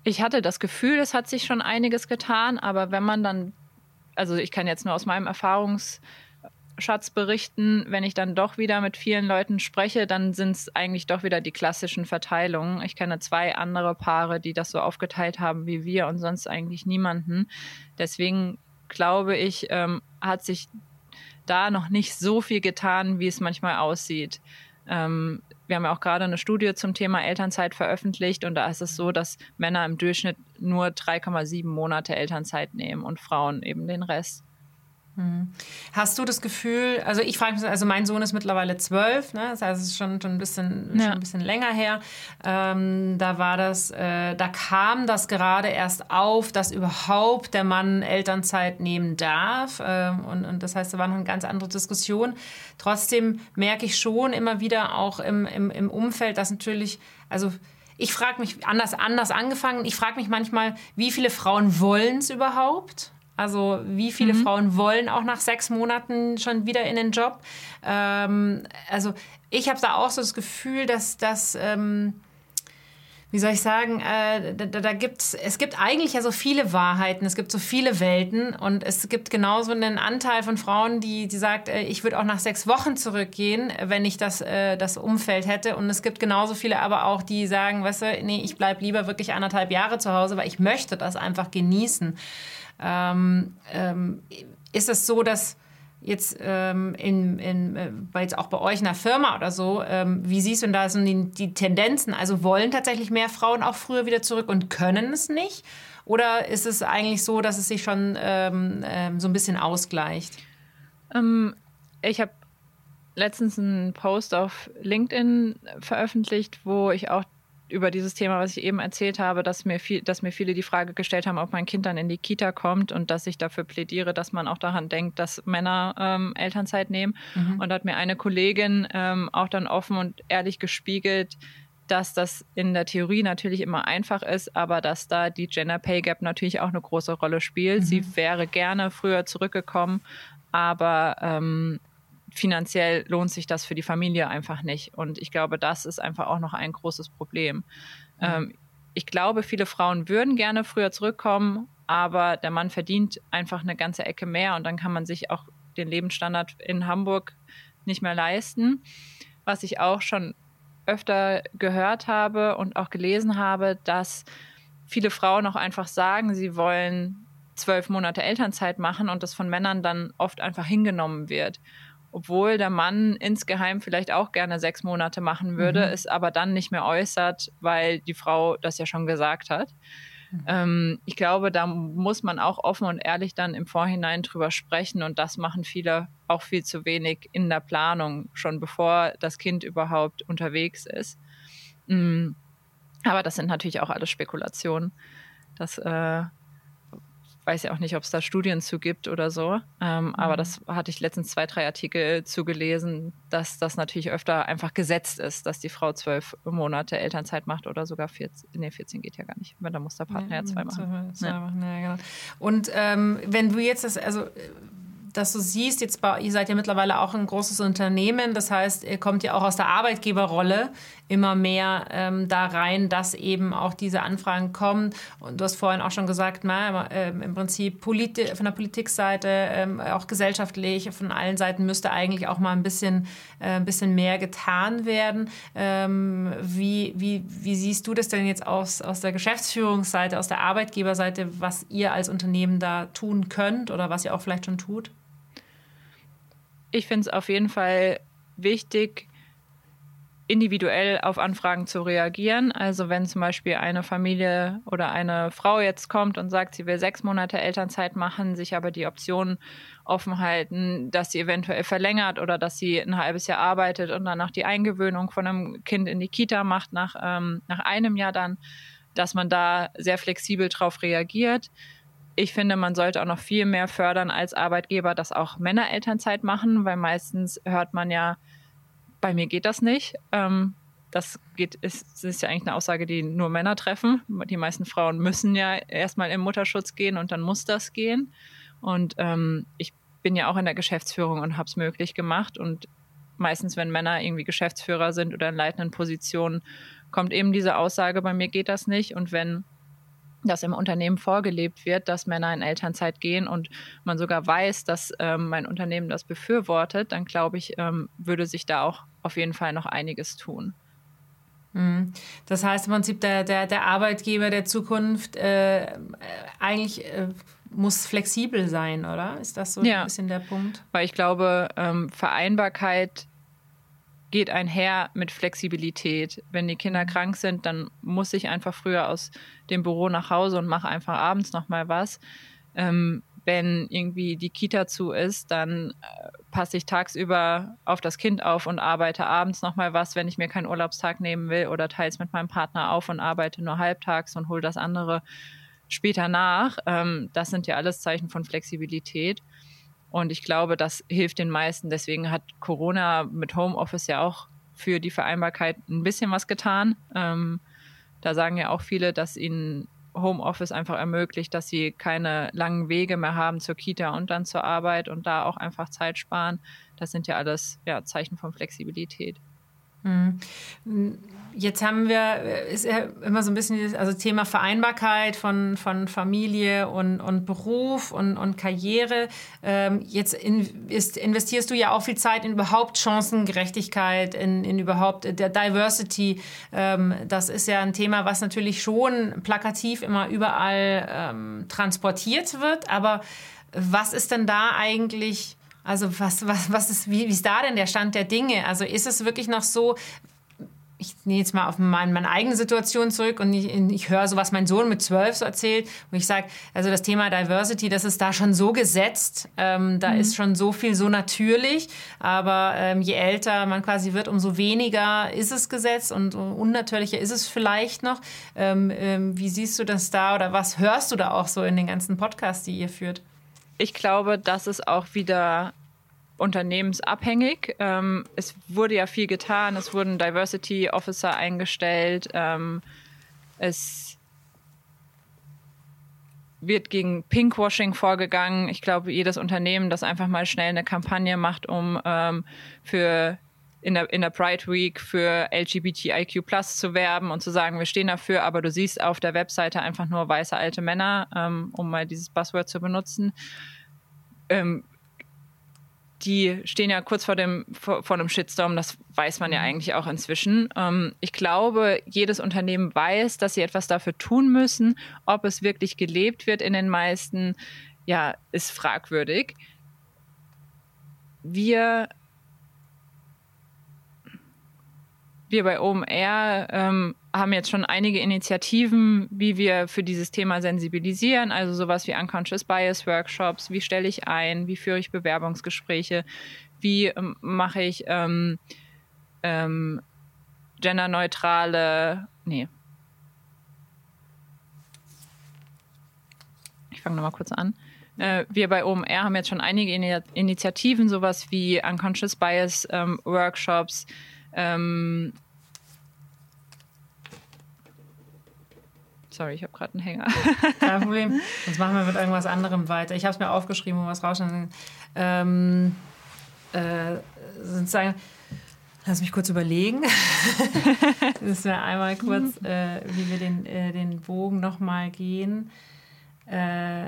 Ich hatte das Gefühl, es hat sich schon einiges getan, aber wenn man dann, also ich kann jetzt nur aus meinem Erfahrungsschatz berichten, wenn ich dann doch wieder mit vielen Leuten spreche, dann sind es eigentlich doch wieder die klassischen Verteilungen. Ich kenne zwei andere Paare, die das so aufgeteilt haben wie wir und sonst eigentlich niemanden. Deswegen glaube ich, ähm, hat sich da noch nicht so viel getan, wie es manchmal aussieht. Ähm, wir haben ja auch gerade eine Studie zum Thema Elternzeit veröffentlicht und da ist es so, dass Männer im Durchschnitt nur 3,7 Monate Elternzeit nehmen und Frauen eben den Rest. Hast du das Gefühl, also ich frage mich, also mein Sohn ist mittlerweile zwölf, ne? das heißt, es ist schon, schon, ein, bisschen, Ja. schon ein bisschen länger her. Ähm, da war das, äh, da kam das gerade erst auf, dass überhaupt der Mann Elternzeit nehmen darf. Ähm, und, und das heißt, da war noch eine ganz andere Diskussion. Trotzdem merke ich schon immer wieder auch im, im, im Umfeld, dass natürlich, also ich frage mich, anders, anders angefangen, ich frage mich manchmal, wie viele Frauen wollen es überhaupt? Also wie viele Frauen wollen auch nach sechs Monaten schon wieder in den Job? Ähm, also ich habe da auch so das Gefühl, dass das, ähm, wie soll ich sagen, äh, da, da gibt's, es gibt eigentlich ja so viele Wahrheiten, es gibt so viele Welten und es gibt genauso einen Anteil von Frauen, die, die sagt, äh, ich würde auch nach sechs Wochen zurückgehen, wenn ich das, äh, das Umfeld hätte. Und es gibt genauso viele aber auch, die sagen, weißt du, nee, ich bleibe lieber wirklich anderthalb Jahre zu Hause, weil ich möchte das einfach genießen. Ähm, ähm, ist es so, dass jetzt ähm, in, in, äh, bei jetzt auch bei euch in der Firma oder so, ähm, wie siehst du denn da so die, die Tendenzen? Also wollen tatsächlich mehr Frauen auch früher wieder zurück und können es nicht? Oder ist es eigentlich so, dass es sich schon ähm, ähm, so ein bisschen ausgleicht? Ich habe letztens einen Post auf LinkedIn veröffentlicht, wo ich auch über dieses Thema, was ich eben erzählt habe, dass mir, viel, dass mir viele die Frage gestellt haben, ob mein Kind dann in die Kita kommt und dass ich dafür plädiere, dass man auch daran denkt, dass Männer ähm, Elternzeit nehmen. Und da hat mir eine Kollegin ähm, auch dann offen und ehrlich gespiegelt, dass das in der Theorie natürlich immer einfach ist, aber dass da die Gender Pay Gap natürlich auch eine große Rolle spielt. Mhm. Sie wäre gerne früher zurückgekommen, aber ähm, finanziell lohnt sich das für die Familie einfach nicht. Und ich glaube, das ist einfach auch noch ein großes Problem. Mhm. Ähm, ich glaube, viele Frauen würden gerne früher zurückkommen, aber der Mann verdient einfach eine ganze Ecke mehr und dann kann man sich auch den Lebensstandard in Hamburg nicht mehr leisten. Was ich auch schon öfter gehört habe und auch gelesen habe, dass viele Frauen auch einfach sagen, sie wollen zwölf Monate Elternzeit machen und das von Männern dann oft einfach hingenommen wird. Obwohl der Mann insgeheim vielleicht auch gerne sechs Monate machen würde, mhm. es aber dann nicht mehr äußert, weil die Frau das ja schon gesagt hat. Mhm. Ähm, ich glaube, da muss man auch offen und ehrlich dann im Vorhinein drüber sprechen und das machen viele auch viel zu wenig in der Planung, schon bevor das Kind überhaupt unterwegs ist. Mhm. Aber das sind natürlich auch alles Spekulationen. Das äh, weiß ja auch nicht, ob es da Studien zu gibt oder so. Ähm, mhm. Aber das hatte ich letztens zwei, drei Artikel zugelesen, dass das natürlich öfter einfach gesetzt ist, dass die Frau zwölf Monate Elternzeit macht oder sogar 14. Nee, 14 geht ja gar nicht. Weil da muss der Partner ja, ja zwei machen. Zwei, zwei ja. machen. Ja, genau. Und ähm, wenn du jetzt das, also dass du siehst, jetzt bei, ihr seid ja mittlerweile auch ein großes Unternehmen, das heißt, ihr kommt ja auch aus der Arbeitgeberrolle immer mehr ähm, da rein, dass eben auch diese Anfragen kommen. Und du hast vorhin auch schon gesagt, na, äh, im Prinzip politi von der Politikseite, äh, auch gesellschaftlich, von allen Seiten müsste eigentlich auch mal ein bisschen, äh, ein bisschen mehr getan werden. Ähm, wie, wie, wie siehst du das denn jetzt aus, aus der Geschäftsführungsseite, aus der Arbeitgeberseite, was ihr als Unternehmen da tun könnt oder was ihr auch vielleicht schon tut? Ich finde es auf jeden Fall wichtig, individuell auf Anfragen zu reagieren. Also wenn zum Beispiel eine Familie oder eine Frau jetzt kommt und sagt, sie will sechs Monate Elternzeit machen, sich aber die Option offen halten, dass sie eventuell verlängert oder dass sie ein halbes Jahr arbeitet und danach die Eingewöhnung von einem Kind in die Kita macht, nach, ähm, nach einem Jahr dann, dass man da sehr flexibel drauf reagiert ich finde, man sollte auch noch viel mehr fördern als Arbeitgeber, dass auch Männer Elternzeit machen, weil meistens hört man ja, bei mir geht das nicht. Ähm, das geht, ist, ist ja eigentlich eine Aussage, die nur Männer treffen. Die meisten Frauen müssen ja erstmal im Mutterschutz gehen und dann muss das gehen. Und ähm, ich bin ja auch in der Geschäftsführung und habe es möglich gemacht. Und meistens, wenn Männer irgendwie Geschäftsführer sind oder in leitenden Positionen, kommt eben diese Aussage, bei mir geht das nicht. Und wenn dass im Unternehmen vorgelebt wird, dass Männer in Elternzeit gehen und man sogar weiß, dass ähm, mein Unternehmen das befürwortet, dann glaube ich, ähm, würde sich da auch auf jeden Fall noch einiges tun. Mhm. Das heißt im Prinzip, der, der, der Arbeitgeber der Zukunft äh, eigentlich äh, muss flexibel sein, oder? Ist das so ja. ein bisschen der Punkt? Weil ich glaube, ähm, Vereinbarkeit geht einher mit Flexibilität. Wenn die Kinder krank sind, dann muss ich einfach früher aus dem Büro nach Hause und mache einfach abends noch mal was. Ähm, wenn irgendwie die Kita zu ist, dann äh, passe ich tagsüber auf das Kind auf und arbeite abends noch mal was, wenn ich mir keinen Urlaubstag nehmen will oder teile es mit meinem Partner auf und arbeite nur halbtags und hole das andere später nach. Ähm, das sind ja alles Zeichen von Flexibilität. Und ich glaube, das hilft den meisten. Deswegen hat Corona mit Homeoffice ja auch für die Vereinbarkeit ein bisschen was getan. Ähm, da sagen ja auch viele, dass ihnen Homeoffice einfach ermöglicht, dass sie keine langen Wege mehr haben zur Kita und dann zur Arbeit und da auch einfach Zeit sparen. Das sind ja alles ja, Zeichen von Flexibilität. Mhm. Jetzt haben wir, ist ja immer so ein bisschen also Thema Vereinbarkeit von, von Familie und, und Beruf und, und Karriere. Ähm, jetzt in, ist, investierst du ja auch viel Zeit in überhaupt Chancengerechtigkeit, in, in überhaupt der Diversity. Ähm, das ist ja ein Thema, was natürlich schon plakativ immer überall ähm, transportiert wird. Aber was ist denn da eigentlich also was, was, was ist, wie, wie ist da denn der Stand der Dinge? Also ist es wirklich noch so, ich nehme jetzt mal auf meine, meine eigene Situation zurück und ich, ich höre so, was mein Sohn mit zwölf so erzählt, wo ich sage, also das Thema Diversity, das ist da schon so gesetzt, ähm, da mhm. ist schon so viel so natürlich, aber ähm, je älter man quasi wird, umso weniger ist es gesetzt und unnatürlicher ist es vielleicht noch. Ähm, ähm, wie siehst du das da oder was hörst du da auch so in den ganzen Podcasts, die ihr führt? Ich glaube, das ist auch wieder unternehmensabhängig. Ähm, es wurde ja viel getan, es wurden Diversity Officer eingestellt, ähm, es wird gegen Pinkwashing vorgegangen. Ich glaube, jedes Unternehmen, das einfach mal schnell eine Kampagne macht, um ähm, für in der, in der Pride Week für LGBTIQ Plus zu werben und zu sagen, wir stehen dafür, aber du siehst auf der Webseite einfach nur weiße alte Männer, ähm, um mal dieses Buzzword zu benutzen. Ähm, die stehen ja kurz vor dem vor, vor einem Shitstorm, das weiß man ja mhm. eigentlich auch inzwischen. Ähm, ich glaube, jedes Unternehmen weiß, dass sie etwas dafür tun müssen. Ob es wirklich gelebt wird in den meisten, ja, ist fragwürdig. Wir wir bei OMR ähm, haben jetzt schon einige Initiativen, wie wir für dieses Thema sensibilisieren, also sowas wie Unconscious Bias Workshops, wie stelle ich ein, wie führe ich Bewerbungsgespräche, wie ähm, mache ich ähm, ähm, genderneutrale, nee. Ich fange nochmal kurz an. Äh, wir bei OMR haben jetzt schon einige In Initiativen, sowas wie Unconscious Bias ähm, Workshops, ähm, sorry, ich habe gerade einen Hänger. Kein Problem. Sonst machen wir mit irgendwas anderem weiter. Ich habe es mir aufgeschrieben, wo was rausschneiden. Ähm, äh, sozusagen, lass mich kurz überlegen. das wäre einmal kurz, äh, wie wir den, äh, den Bogen nochmal gehen. Äh,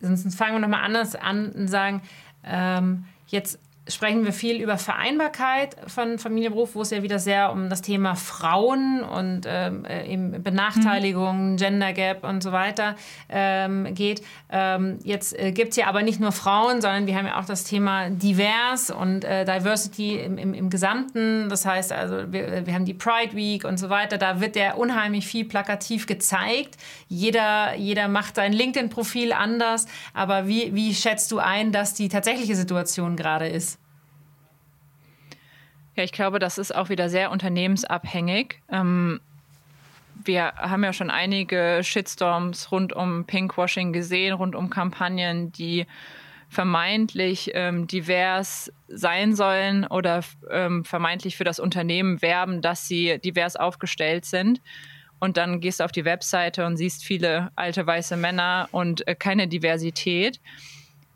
sonst fangen wir nochmal anders an und sagen, ähm, jetzt sprechen wir viel über Vereinbarkeit von Familie und Beruf, wo es ja wieder sehr um das Thema Frauen und ähm, äh, eben Benachteiligung, mhm. Gender Gap und so weiter ähm, geht. Ähm, jetzt äh, gibt es ja aber nicht nur Frauen, sondern wir haben ja auch das Thema divers und äh, Diversity im, im, im, Gesamten. Das heißt also, wir, wir haben die Pride Week und so weiter. Da wird ja unheimlich viel plakativ gezeigt. Jeder, jeder macht sein LinkedIn-Profil anders. Aber wie, wie schätzt du ein, dass die tatsächliche Situation gerade ist? Ja, ich glaube, das ist auch wieder sehr unternehmensabhängig. Ähm, wir haben ja schon einige Shitstorms rund um Pinkwashing gesehen, rund um Kampagnen, die vermeintlich ähm, divers sein sollen oder ähm, vermeintlich für das Unternehmen werben, dass sie divers aufgestellt sind. Und dann gehst du auf die Webseite und siehst viele alte weiße Männer und äh, keine Diversität.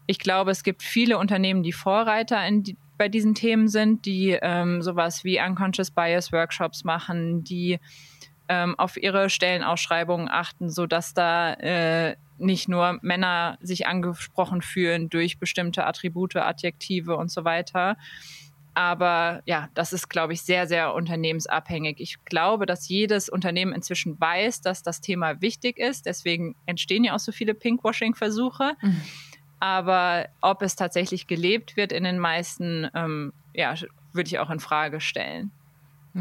Ich glaube, es gibt viele Unternehmen, die Vorreiter in die, bei diesen Themen sind, die ähm, sowas wie Unconscious Bias Workshops machen, die ähm, auf ihre Stellenausschreibungen achten, sodass da äh, nicht nur Männer sich angesprochen fühlen durch bestimmte Attribute, Adjektive und so weiter. Aber ja, das ist, glaube ich, sehr, sehr unternehmensabhängig. Ich glaube, dass jedes Unternehmen inzwischen weiß, dass das Thema wichtig ist. Deswegen entstehen ja auch so viele Pinkwashing-Versuche. Mhm. Aber ob es tatsächlich gelebt wird in den meisten, ähm, ja, würde ich auch in Frage stellen.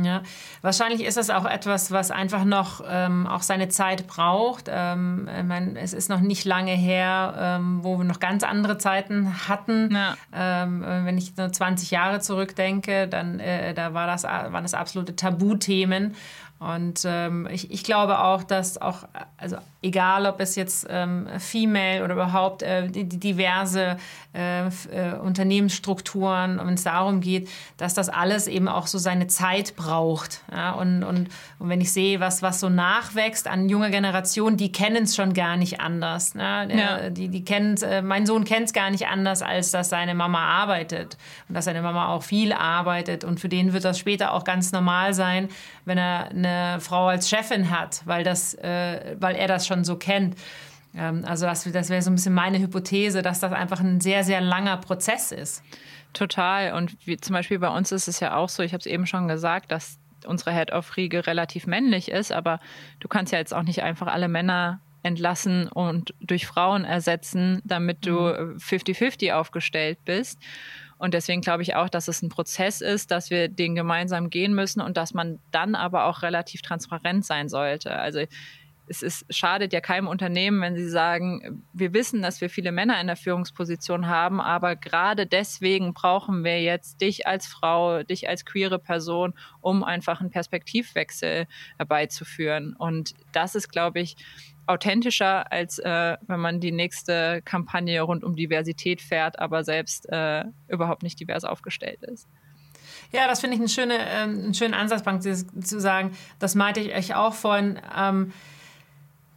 Ja, wahrscheinlich ist das auch etwas, was einfach noch ähm, auch seine Zeit braucht. Ähm, ich meine, es ist noch nicht lange her, ähm, wo wir noch ganz andere Zeiten hatten. Ja. Ähm, wenn ich nur 20 Jahre zurückdenke, dann äh, da war das, waren das absolute Tabuthemen. Und ähm, ich, ich glaube auch, dass auch, also egal ob es jetzt ähm, Female oder überhaupt äh, die, die diverse äh, äh, Unternehmensstrukturen, wenn es darum geht, dass das alles eben auch so seine Zeit braucht. Ja? Und, und, und wenn ich sehe, was, was so nachwächst an junger Generation, die kennen es schon gar nicht anders. Ne? Ja. Die, die kennen äh, mein Sohn kennt es gar nicht anders, als dass seine Mama arbeitet und dass seine Mama auch viel arbeitet. Und für den wird das später auch ganz normal sein, wenn er eine Frau als Chefin hat, weil, das, äh, weil er das schon so kennt. Ähm, also das, das wäre so ein bisschen meine Hypothese, dass das einfach ein sehr, sehr langer Prozess ist. Total. Und wie, zum Beispiel bei uns ist es ja auch so, ich habe es eben schon gesagt, dass unsere Head-of-Riege relativ männlich ist, aber du kannst ja jetzt auch nicht einfach alle Männer entlassen und durch Frauen ersetzen, damit du 50-50 mhm. aufgestellt bist. Und deswegen glaube ich auch, dass es ein Prozess ist, dass wir den gemeinsam gehen müssen und dass man dann aber auch relativ transparent sein sollte. Also es ist, schadet ja keinem Unternehmen, wenn sie sagen, wir wissen, dass wir viele Männer in der Führungsposition haben, aber gerade deswegen brauchen wir jetzt dich als Frau, dich als queere Person, um einfach einen Perspektivwechsel herbeizuführen. Und das ist, glaube ich, authentischer, als äh, wenn man die nächste Kampagne rund um Diversität fährt, aber selbst äh, überhaupt nicht divers aufgestellt ist. Ja, das finde ich eine schöne, äh, einen schönen Ansatzpunkt zu sagen. Das meinte ich euch auch vorhin. Ähm,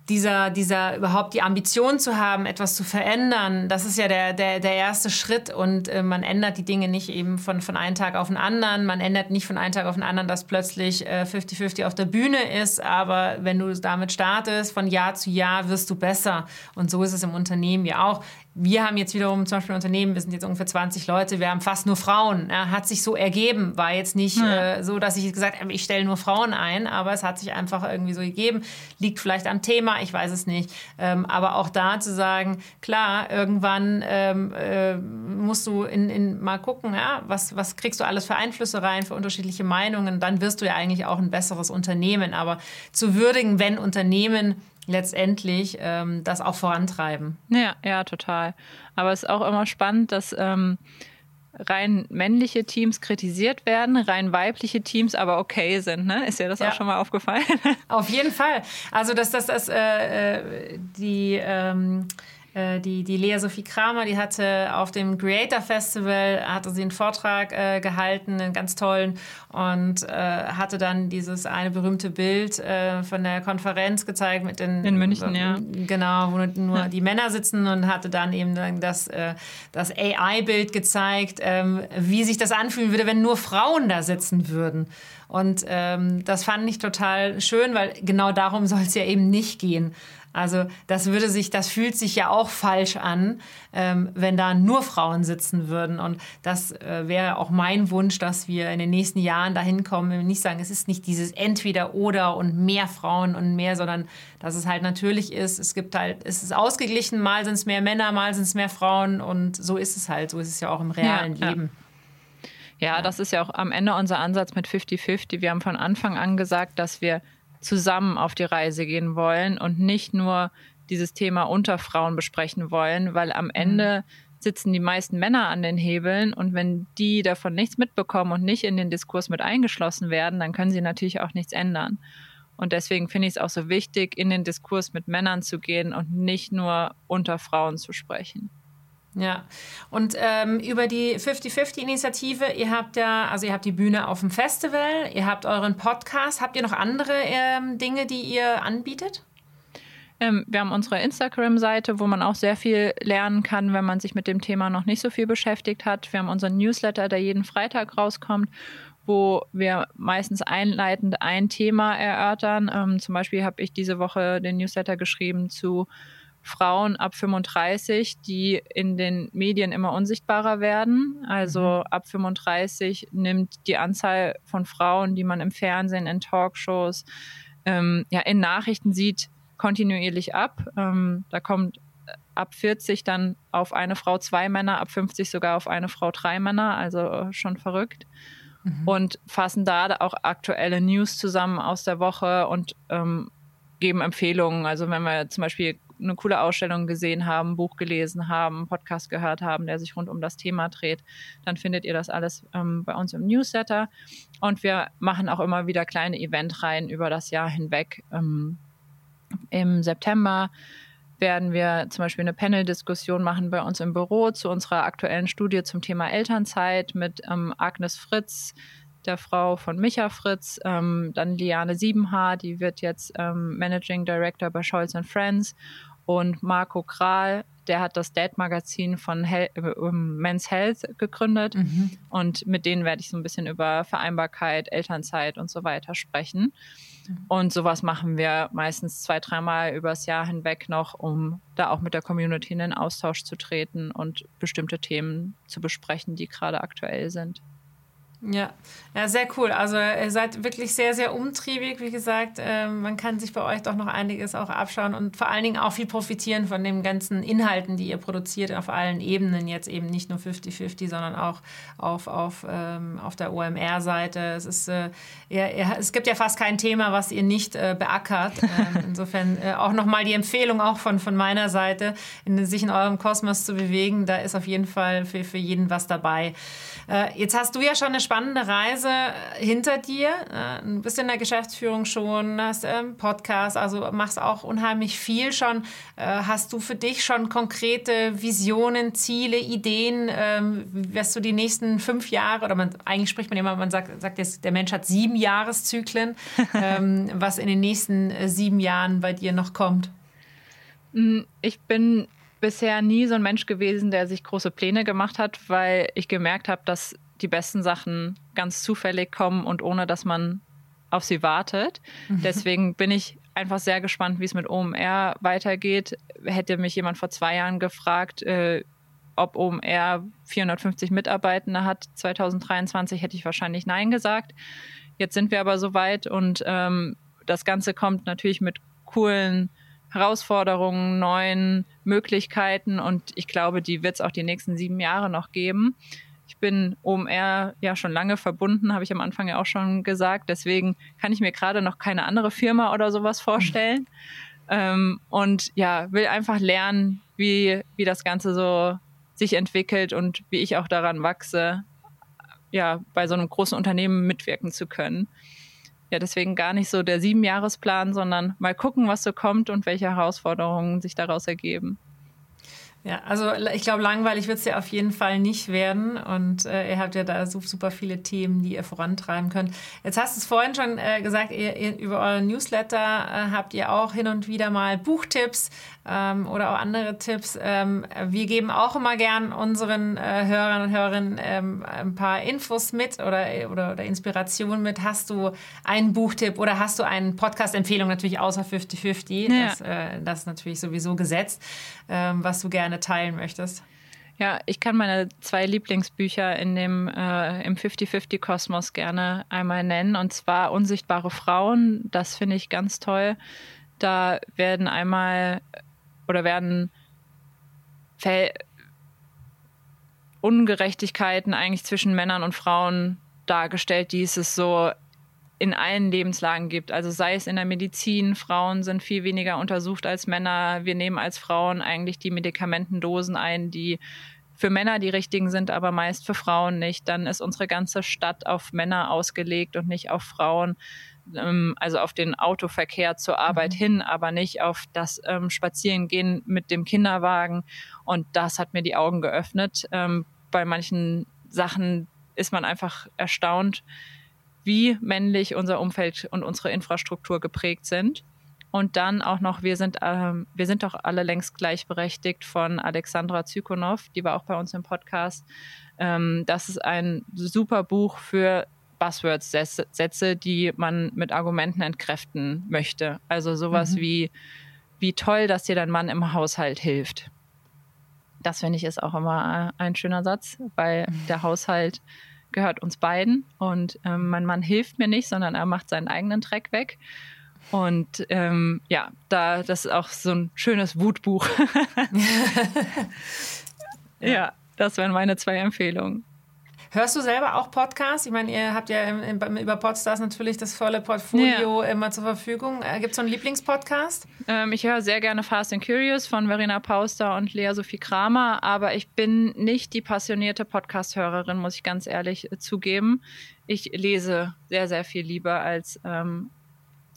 dieser, dieser überhaupt die Ambition zu haben, etwas zu verändern, das ist ja der, der, der erste Schritt und äh, man ändert die Dinge nicht eben von, von einem Tag auf den anderen. Man ändert nicht von einem Tag auf den anderen, dass plötzlich 50-50 äh, auf der Bühne ist, aber wenn du damit startest, von Jahr zu Jahr wirst du besser. Und so ist es im Unternehmen ja auch wir haben jetzt wiederum zum Beispiel ein Unternehmen, wir sind jetzt ungefähr 20 Leute, wir haben fast nur Frauen. Ja, hat sich so ergeben. War jetzt nicht ja. äh, so, dass ich gesagt habe, ich stelle nur Frauen ein, aber es hat sich einfach irgendwie so gegeben. Liegt vielleicht am Thema, ich weiß es nicht. Ähm, aber auch da zu sagen, klar, irgendwann ähm, äh, musst du in, in mal gucken, ja, was, was kriegst du alles für Einflüsse rein, für unterschiedliche Meinungen, dann wirst du ja eigentlich auch ein besseres Unternehmen. Aber zu würdigen, wenn Unternehmen letztendlich ähm, das auch vorantreiben. Ja, ja, total. Aber es ist auch immer spannend, dass ähm, rein männliche Teams kritisiert werden, rein weibliche Teams aber okay sind. Ne? Ist dir das ja. auch schon mal aufgefallen? Auf jeden Fall. Also, dass das, das äh, äh, die ähm, äh, die, die Lea Sophie Kramer, die hatte auf dem Creator Festival, hatte sie einen Vortrag äh, gehalten, einen ganz tollen, und äh, hatte dann dieses eine berühmte Bild äh, von der Konferenz gezeigt mit den... In München, ja. Genau, wo nur ja. die Männer sitzen und hatte dann eben das, äh, das AI-Bild gezeigt, ähm, wie sich das anfühlen würde, wenn nur Frauen da sitzen würden. Und ähm, das fand ich total schön, weil genau darum soll es ja eben nicht gehen. Also das würde sich, das fühlt sich ja auch falsch an, ähm, wenn da nur Frauen sitzen würden. Und das äh, wäre auch mein Wunsch, dass wir in den nächsten Jahren dahin kommen, wenn wir nicht sagen, es ist nicht dieses Entweder-Oder und mehr Frauen und mehr, sondern dass es halt natürlich ist. Es gibt halt, es ist ausgeglichen, mal sind es mehr Männer, mal sind es mehr Frauen und so ist es halt. So ist es ja auch im realen ja, Leben. Ja. ja, das ist ja auch am Ende unser Ansatz mit 50-50. Wir haben von Anfang an gesagt, dass wir zusammen auf die Reise gehen wollen und nicht nur dieses Thema unter Frauen besprechen wollen, weil am mhm. Ende sitzen die meisten Männer an den Hebeln und wenn die davon nichts mitbekommen und nicht in den Diskurs mit eingeschlossen werden, dann können sie natürlich auch nichts ändern. Und deswegen finde ich es auch so wichtig, in den Diskurs mit Männern zu gehen und nicht nur unter Frauen zu sprechen. Ja, und ähm, über die 50-50-Initiative, ihr habt ja, also ihr habt die Bühne auf dem Festival, ihr habt euren Podcast. Habt ihr noch andere ähm, Dinge, die ihr anbietet? Ähm, wir haben unsere Instagram-Seite, wo man auch sehr viel lernen kann, wenn man sich mit dem Thema noch nicht so viel beschäftigt hat. Wir haben unseren Newsletter, der jeden Freitag rauskommt, wo wir meistens einleitend ein Thema erörtern. Ähm, zum Beispiel habe ich diese Woche den Newsletter geschrieben zu Frauen ab 35, die in den Medien immer unsichtbarer werden. Also mhm. ab 35 nimmt die Anzahl von Frauen, die man im Fernsehen, in Talkshows, ähm, ja, in Nachrichten sieht, kontinuierlich ab. Ähm, da kommt ab 40 dann auf eine Frau zwei Männer, ab 50 sogar auf eine Frau drei Männer, also schon verrückt. Mhm. Und fassen da auch aktuelle News zusammen aus der Woche und ähm, geben Empfehlungen. Also wenn wir zum Beispiel eine coole Ausstellung gesehen haben, Buch gelesen haben, Podcast gehört haben, der sich rund um das Thema dreht, dann findet ihr das alles ähm, bei uns im Newsletter. Und wir machen auch immer wieder kleine Eventreihen über das Jahr hinweg. Ähm, Im September werden wir zum Beispiel eine Panel-Diskussion machen bei uns im Büro zu unserer aktuellen Studie zum Thema Elternzeit mit ähm, Agnes Fritz, der Frau von Micha Fritz, ähm, dann Liane Siebenhaar, die wird jetzt ähm, Managing Director bei Scholz Friends und Marco Kral, der hat das Dad-Magazin von Hel äh, Men's Health gegründet. Mhm. Und mit denen werde ich so ein bisschen über Vereinbarkeit, Elternzeit und so weiter sprechen. Mhm. Und sowas machen wir meistens zwei, dreimal übers Jahr hinweg noch, um da auch mit der Community in den Austausch zu treten und bestimmte Themen zu besprechen, die gerade aktuell sind. Ja. ja, sehr cool. Also ihr seid wirklich sehr, sehr umtriebig. Wie gesagt, äh, man kann sich bei euch doch noch einiges auch abschauen und vor allen Dingen auch viel profitieren von den ganzen Inhalten, die ihr produziert auf allen Ebenen. Jetzt eben nicht nur 50-50, sondern auch auf, auf, ähm, auf der OMR-Seite. Es, ist, äh, ja, es gibt ja fast kein Thema, was ihr nicht äh, beackert. Ähm, insofern äh, auch nochmal die Empfehlung auch von, von meiner Seite, in, sich in eurem Kosmos zu bewegen. Da ist auf jeden Fall für, für jeden was dabei. Jetzt hast du ja schon eine spannende Reise hinter dir. Äh, du bist in der Geschäftsführung schon, hast einen ähm, Podcast, also machst auch unheimlich viel schon. Äh, hast du für dich schon konkrete Visionen, Ziele, Ideen, ähm, was du die nächsten fünf Jahre, oder man, eigentlich spricht man immer, man sagt, sagt jetzt, der Mensch hat sieben Jahreszyklen, ähm, was in den nächsten sieben Jahren bei dir noch kommt? Mm, ich bin bisher nie so ein Mensch gewesen, der sich große Pläne gemacht hat, weil ich gemerkt habe, dass die besten Sachen ganz zufällig kommen und ohne dass man auf sie wartet. Mhm. Deswegen bin ich einfach sehr gespannt, wie es mit OMR weitergeht. Hätte mich jemand vor zwei Jahren gefragt, äh, ob OMR 450 Mitarbeitende hat 2023, hätte ich wahrscheinlich Nein gesagt. Jetzt sind wir aber soweit und ähm, das Ganze kommt natürlich mit coolen Herausforderungen, neuen Möglichkeiten und ich glaube, die wird es auch die nächsten sieben Jahre noch geben. Ich bin OMR ja schon lange verbunden, habe ich am Anfang ja auch schon gesagt. Deswegen kann ich mir gerade noch keine andere Firma oder sowas vorstellen. Ähm, und ja, will einfach lernen, wie, wie das Ganze so sich entwickelt und wie ich auch daran wachse, ja, bei so einem großen Unternehmen mitwirken zu können ja, deswegen gar nicht so der Siebenjahresplan, sondern mal gucken, was so kommt und welche Herausforderungen sich daraus ergeben. Ja, also ich glaube, langweilig wird es ja auf jeden Fall nicht werden. Und äh, ihr habt ja da so, super viele Themen, die ihr vorantreiben könnt. Jetzt hast du es vorhin schon äh, gesagt, ihr, ihr, über euren Newsletter äh, habt ihr auch hin und wieder mal Buchtipps ähm, oder auch andere Tipps. Ähm, wir geben auch immer gern unseren äh, Hörern und Hörerinnen ähm, ein paar Infos mit oder, oder, oder Inspirationen mit. Hast du einen Buchtipp oder hast du eine Podcast-Empfehlung natürlich außer 50-50? Ja. Das, äh, das ist natürlich sowieso gesetzt, ähm, was du gerne gerne teilen möchtest? Ja, ich kann meine zwei Lieblingsbücher in dem äh, im 50-50-Kosmos gerne einmal nennen. Und zwar Unsichtbare Frauen. Das finde ich ganz toll. Da werden einmal oder werden Fel Ungerechtigkeiten eigentlich zwischen Männern und Frauen dargestellt, die es so in allen Lebenslagen gibt. Also sei es in der Medizin, Frauen sind viel weniger untersucht als Männer. Wir nehmen als Frauen eigentlich die Medikamentendosen ein, die für Männer die richtigen sind, aber meist für Frauen nicht. Dann ist unsere ganze Stadt auf Männer ausgelegt und nicht auf Frauen. Ähm, also auf den Autoverkehr zur Arbeit mhm. hin, aber nicht auf das ähm, Spazierengehen mit dem Kinderwagen. Und das hat mir die Augen geöffnet. Ähm, bei manchen Sachen ist man einfach erstaunt, wie männlich unser Umfeld und unsere Infrastruktur geprägt sind. Und dann auch noch, wir sind, ähm, wir sind doch alle längst gleichberechtigt von Alexandra Zykonow, die war auch bei uns im Podcast. Ähm, das ist ein super Buch für Buzzwords-Sätze, die man mit Argumenten entkräften möchte. Also sowas mhm. wie, wie toll, dass dir dein Mann im Haushalt hilft. Das finde ich ist auch immer ein schöner Satz, weil der Haushalt gehört uns beiden und ähm, mein Mann hilft mir nicht, sondern er macht seinen eigenen Dreck weg. Und ähm, ja, da das ist auch so ein schönes Wutbuch. ja, das wären meine zwei Empfehlungen. Hörst du selber auch Podcasts? Ich meine, ihr habt ja im, im, über Podstars natürlich das volle Portfolio ja. immer zur Verfügung. Äh, Gibt es so einen Lieblingspodcast? Ähm, ich höre sehr gerne Fast and Curious von Verena Pauster und Lea Sophie Kramer, aber ich bin nicht die passionierte Podcast-Hörerin, muss ich ganz ehrlich zugeben. Ich lese sehr, sehr viel lieber als ähm,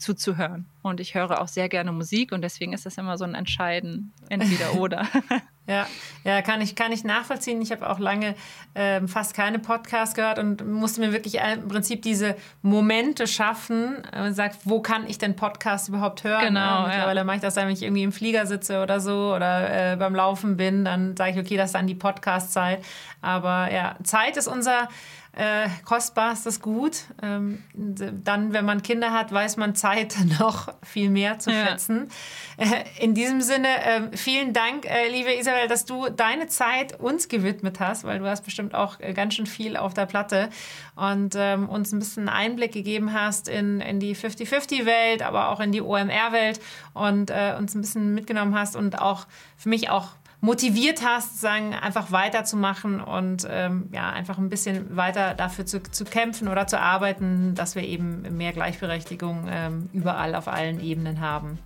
zuzuhören. Und ich höre auch sehr gerne Musik und deswegen ist das immer so ein Entscheiden, entweder oder. Ja, ja, kann ich, kann ich nachvollziehen. Ich habe auch lange ähm, fast keine Podcasts gehört und musste mir wirklich im Prinzip diese Momente schaffen. Äh, sagt, wo kann ich denn Podcast überhaupt hören? Genau. mittlerweile ja. mache ich das, wenn ich irgendwie im Flieger sitze oder so oder äh, beim Laufen bin, dann sage ich, okay, das ist dann die Podcast-Zeit. Aber ja, Zeit ist unser äh, kostbarstes Gut. Ähm, dann, wenn man Kinder hat, weiß man Zeit noch viel mehr zu schätzen. Ja. Äh, in diesem Sinne, äh, vielen Dank, äh, liebe Isabel, dass du deine Zeit uns gewidmet hast, weil du hast bestimmt auch äh, ganz schön viel auf der Platte und ähm, uns ein bisschen Einblick gegeben hast in, in die 50-50-Welt, aber auch in die OMR-Welt und äh, uns ein bisschen mitgenommen hast und auch für mich auch motiviert hast, sagen, einfach weiterzumachen und ähm, ja, einfach ein bisschen weiter dafür zu, zu kämpfen oder zu arbeiten, dass wir eben mehr Gleichberechtigung ähm, überall auf allen Ebenen haben.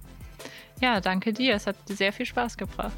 Ja, danke dir. Es hat sehr viel Spaß gebracht.